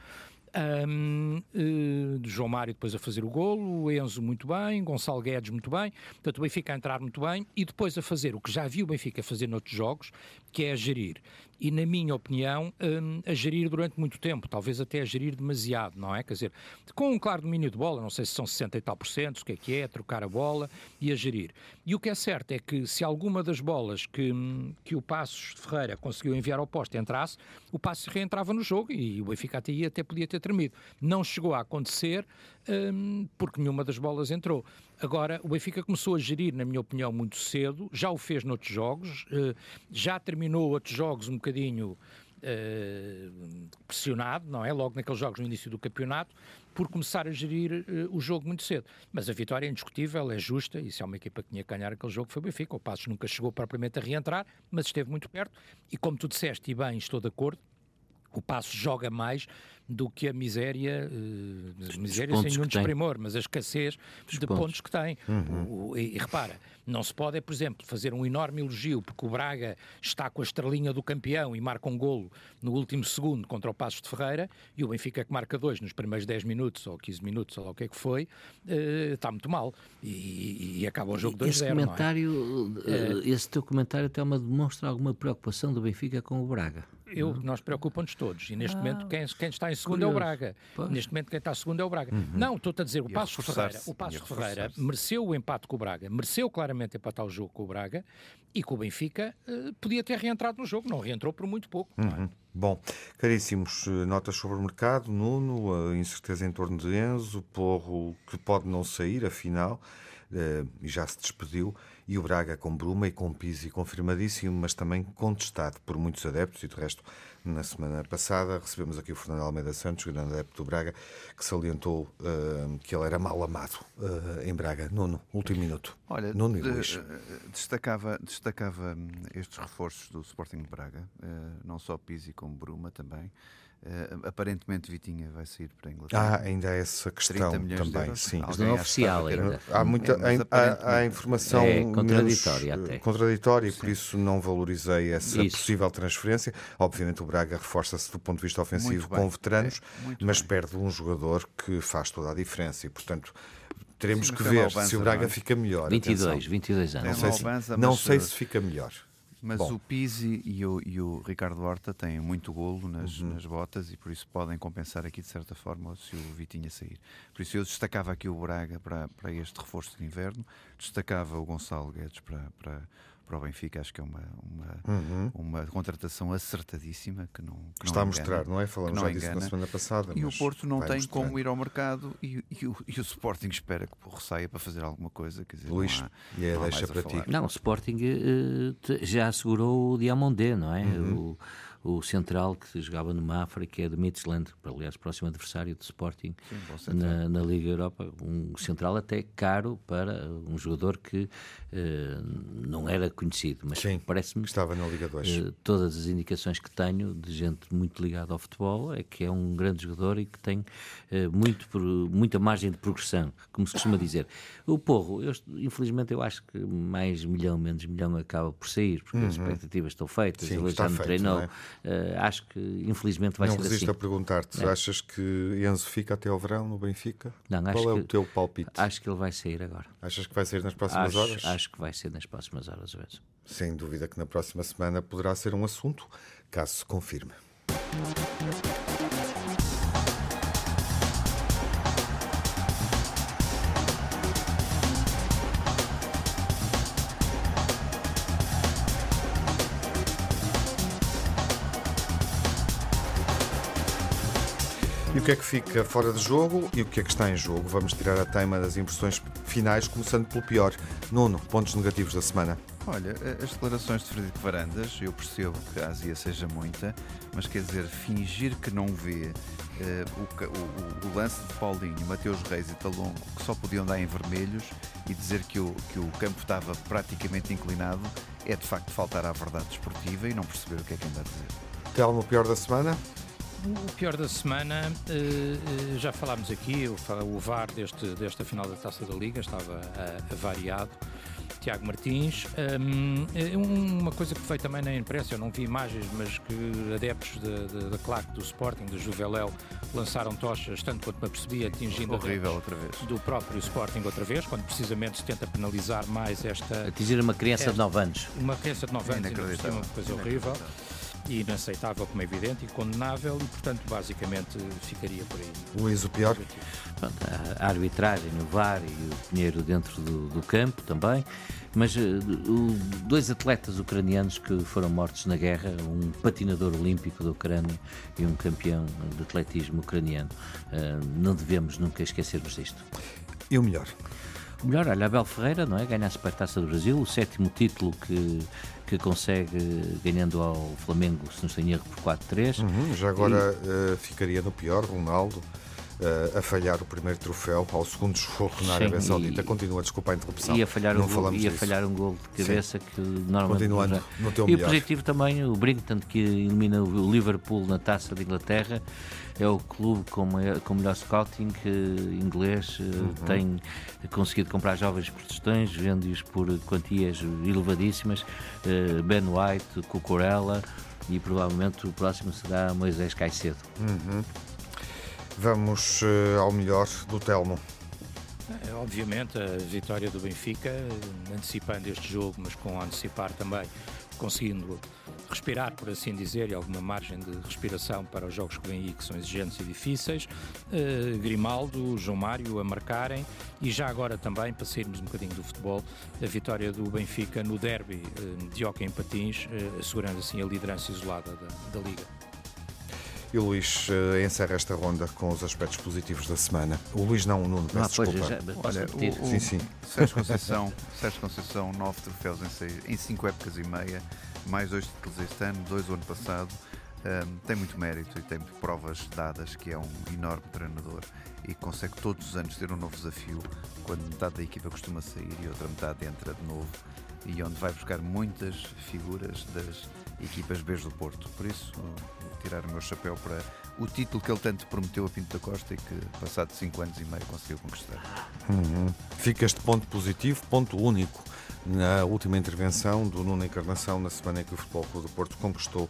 Ahm, eh, João Mário depois a fazer o golo, o Enzo muito bem, Gonçalo Guedes muito bem, portanto o Benfica a entrar muito bem e depois a fazer o que já viu o Benfica fazer noutros jogos, que é gerir. E na minha opinião, hum, a gerir durante muito tempo, talvez até a gerir demasiado, não é? Quer dizer, com um claro domínio de bola, não sei se são 60 e tal por cento, o que é que é, trocar a bola e a gerir. E o que é certo é que se alguma das bolas que, hum, que o Passos de Ferreira conseguiu enviar ao poste entrasse, o Passos reentrava no jogo e o Benfica até, até podia ter tremido. Não chegou a acontecer hum, porque nenhuma das bolas entrou. Agora, o Benfica começou a gerir, na minha opinião, muito cedo, já o fez noutros jogos, eh, já terminou outros jogos um bocadinho eh, pressionado, não é? Logo naqueles jogos no início do campeonato, por começar a gerir eh, o jogo muito cedo. Mas a vitória é indiscutível, é justa, e se há uma equipa que tinha que ganhar aquele jogo foi o Benfica. O Passos nunca chegou propriamente a reentrar, mas esteve muito perto, e como tu disseste, e bem, estou de acordo, o Passo joga mais do que a miséria, uh, miséria sem nenhum desprimor, mas a escassez Os de pontos. pontos, que tem. Uhum. O, e, e, repara, não se pode, é, por exemplo, fazer um enorme elogio porque o Braga está com a estrelinha do campeão e marca um golo no último segundo contra o Passos de Ferreira e o Benfica que marca dois nos primeiros 10 minutos ou 15 minutos, ou lá o que é que foi, uh, está muito mal e, e acaba o jogo 2-0. Esse é? comentário, é? esse teu comentário até uma demonstra alguma preocupação do Benfica com o Braga eu, nós preocupam-nos todos. E neste ah, momento quem, quem, está em segundo curioso. é o Braga. Pois. Neste momento quem está segundo é o Braga. Uhum. Não, estou-te a dizer, o Passo Ferreira, o Passo Ferreira mereceu o empate com o Braga, mereceu claramente empatar o jogo com o Braga e com o Benfica uh, podia ter reentrado no jogo, não reentrou por muito pouco. É? Uhum. Bom, caríssimos, eh, notas sobre o mercado, Nuno, a incerteza em torno de Enzo, Porro que pode não sair, afinal, e já se despediu e o Braga com Bruma e com Pizzi confirmadíssimo, mas também contestado por muitos adeptos, e de resto, na semana passada recebemos aqui o Fernando Almeida Santos, grande adepto do Braga, que salientou uh, que ele era mal amado uh, em Braga. Nuno, último minuto. Olha, Nuno e Luís. Eh, destacava, destacava hum, estes reforços do Sporting de Braga, uh, não só Pizzi como Bruma também. Uh, aparentemente Vitinha vai sair para a Inglaterra. Ah, ainda há essa questão também, sim. Mas não é oficial ainda. Há muita é, há, há, informação é contraditória menos, até. contraditória e por isso não valorizei essa isso. possível transferência. Obviamente o Braga reforça-se do ponto de vista ofensivo com veteranos, é, mas bem. perde um jogador que faz toda a diferença e, portanto, teremos Sim, que ver se o Braga é? fica melhor. 22, Atenção. 22 anos. Não sei, se, não sei se fica melhor. Mas Bom. o Pizzi e o, e o, Ricardo Horta têm muito golo nas, uhum. nas botas e por isso podem compensar aqui de certa forma se o Vitinha sair. Por isso eu destacava aqui o Braga para, para este reforço de inverno, destacava o Gonçalo Guedes para, para, para o Benfica, acho que é uma, uma, uhum. uma contratação acertadíssima que não que está não a mostrar, não é? Falamos não já disso na semana passada. E o Porto não tem mostrar. como ir ao mercado e, e, o, e, o, Sporting espera que o Porto saia para fazer alguma coisa. Quer dizer, Luís, não há, e é, deixa para ti. Não, o Sporting uh, já assegurou o Diamondé, não é? Uhum. O, o central que jogava no Mafra, que é de Midtjylland, aliás, próximo adversário do Sporting Sim, na, na, Liga Europa. Um central até caro para um jogador que uh, não era conhecido, mas parece-me estava na Liga 2. Uh, eh, todas as indicações que tenho de gente muito ligada ao futebol é que é um grande jogador e que tem uh, muito, muita margem de progressão, como se costuma dizer. O Porro, eu, infelizmente, eu acho que mais milhão, menos milhão acaba por sair, porque uhum. as expectativas estão feitas, Sim, ele já me treinou. É? Uh, acho que infelizmente vai não ser assim. Não resisto a perguntar-te, é. achas que Enzo fica até ao verão no Benfica? Não, acho Qual é que, o teu palpite? Acho que ele vai sair agora. Achas que vai sair nas próximas acho, horas? Acho que vai ser nas próximas horas mesmo. Sem dúvida que na próxima semana poderá ser um assunto, caso se confirme. Que é que fica fora de jogo e o que é que está em jogo? Vamos tirar a tema das impressões finais, começando pelo pior. Nuno, pontos negativos da semana. Olha, as declarações de Frederico Varandas, eu percebo que a Ásia seja muita, mas quer dizer, fingir que não vê uh, o, o, o, lance de Paulinho, Mateus Reis e Talongo, que só podiam dar em vermelhos, e dizer que o, que o campo estava praticamente inclinado, é de facto faltar à verdade desportiva e não perceber o que é que anda a dizer. Telmo, pior da semana? O pior da semana, uh, uh, já falámos aqui, o, o VAR deste, desta final da Taça da Liga estava avariado. Tiago Martins. Um, é uma coisa que foi também na imprensa, eu não vi imagens, mas que adeptos da claque do Sporting, do Juveléu, lançaram tochas, tanto quanto me apercebi, atingindo Horrível, outra vez. do próprio Sporting outra vez, quando precisamente se tenta penalizar mais esta. Atingir uma criança esta, de 9 anos. Uma criança de 9 anos, uma coisa horrível inaceitável, como é evidente, e condenável, e portanto, basicamente, ficaria por aí. Luís, o pior? Pronto, a arbitragem, o VAR e o dinheiro dentro do, do campo também, mas uh, o, dois atletas ucranianos que foram mortos na guerra, um patinador olímpico da Ucrânia e um campeão de atletismo ucraniano. Uh, não devemos nunca esquecermos disto. E o melhor? O melhor, olha, Abel Ferreira, não é? Ganha a Supertaça do Brasil, o sétimo título que que consegue ganhando ao Flamengo, se não em erro, por 4-3. Uhum, já agora e... uh, ficaria no pior, Ronaldo. uh, a falhar o primeiro troféu ao segundo jogo na Arábia Saudita. Continua, desculpa a interrupção. Ia falhar, Não um, gol, ia falhar um gol de cabeça Sim. que normalmente. Continuando no teu E o positivo também, o Brighton que elimina o Liverpool na taça de Inglaterra. É o clube com, com melhor scouting inglês, uhum. tem conseguido comprar jovens por tostões, vende-os por quantias elevadíssimas. Ben White, Cucurella e provavelmente o próximo será Moisés Caicedo. Uhum. Vamos uh, ao melhor do Telmo. Obviamente a vitória do Benfica, antecipando este jogo, mas com antecipar também, conseguindo respirar, por assim dizer, e alguma margem de respiração para os jogos que vêm aí, que são exigentes e difíceis. Uh, Grimaldo, João Mário a marcarem e já agora também, para sairmos um bocadinho do futebol, a vitória do Benfica no derby uh, de Hockey em Patins, uh, assegurando assim a liderança isolada da, da Liga. E o Luís uh, encerra esta ronda com os aspectos positivos da semana. O Luís não, o Nuno, peço desculpa. Já, Olha, o, o, sim, sim. Sérgio Conceição, Sérgio Conceição, nove troféus em, seis, em cinco épocas e meia, mais dois títulos este ano, dois o ano passado. Um, tem muito mérito e tem provas dadas que é um enorme treinador e consegue todos os anos ter um novo desafio quando metade da equipa costuma sair e outra metade entra de novo e onde vai buscar muitas figuras das equipas B do Porto. Por isso, tirar o meu chapéu para o título que ele tanto prometeu a Pinto da Costa e que, passado 5 anos e meio, conseguiu conquistar. Uhum. Fica este ponto positivo, ponto único na última intervenção do Nuno Encarnação, na semana em que o Futebol Clube do Porto conquistou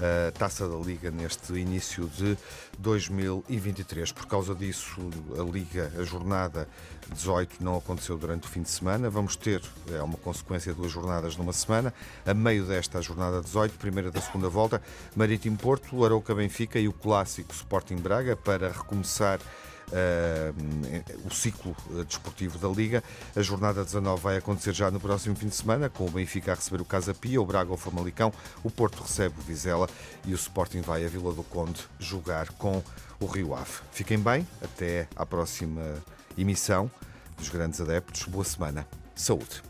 a Taça da Liga neste início de 2023. Por causa disso, a Liga, a jornada 18 não aconteceu durante o fim de semana. Vamos ter, é uma consequência, duas jornadas numa semana. A meio desta, jornada 18, primeira da segunda volta, Marítimo Porto, Arouca Benfica e o clássico Sporting Braga para recomeçar uh, o ciclo eh, desportivo da Liga. A jornada 19 vai acontecer já no próximo fim de semana, com o Benfica a receber o Casa Pia, o Braga o Famalicão, o Porto recebe o Vizela e o Sporting vai a Vila do Conde jogar com o Rio Ave. Fiquem bem, até à próxima emissão dos Grandes Adeptos. Boa semana. Saúde.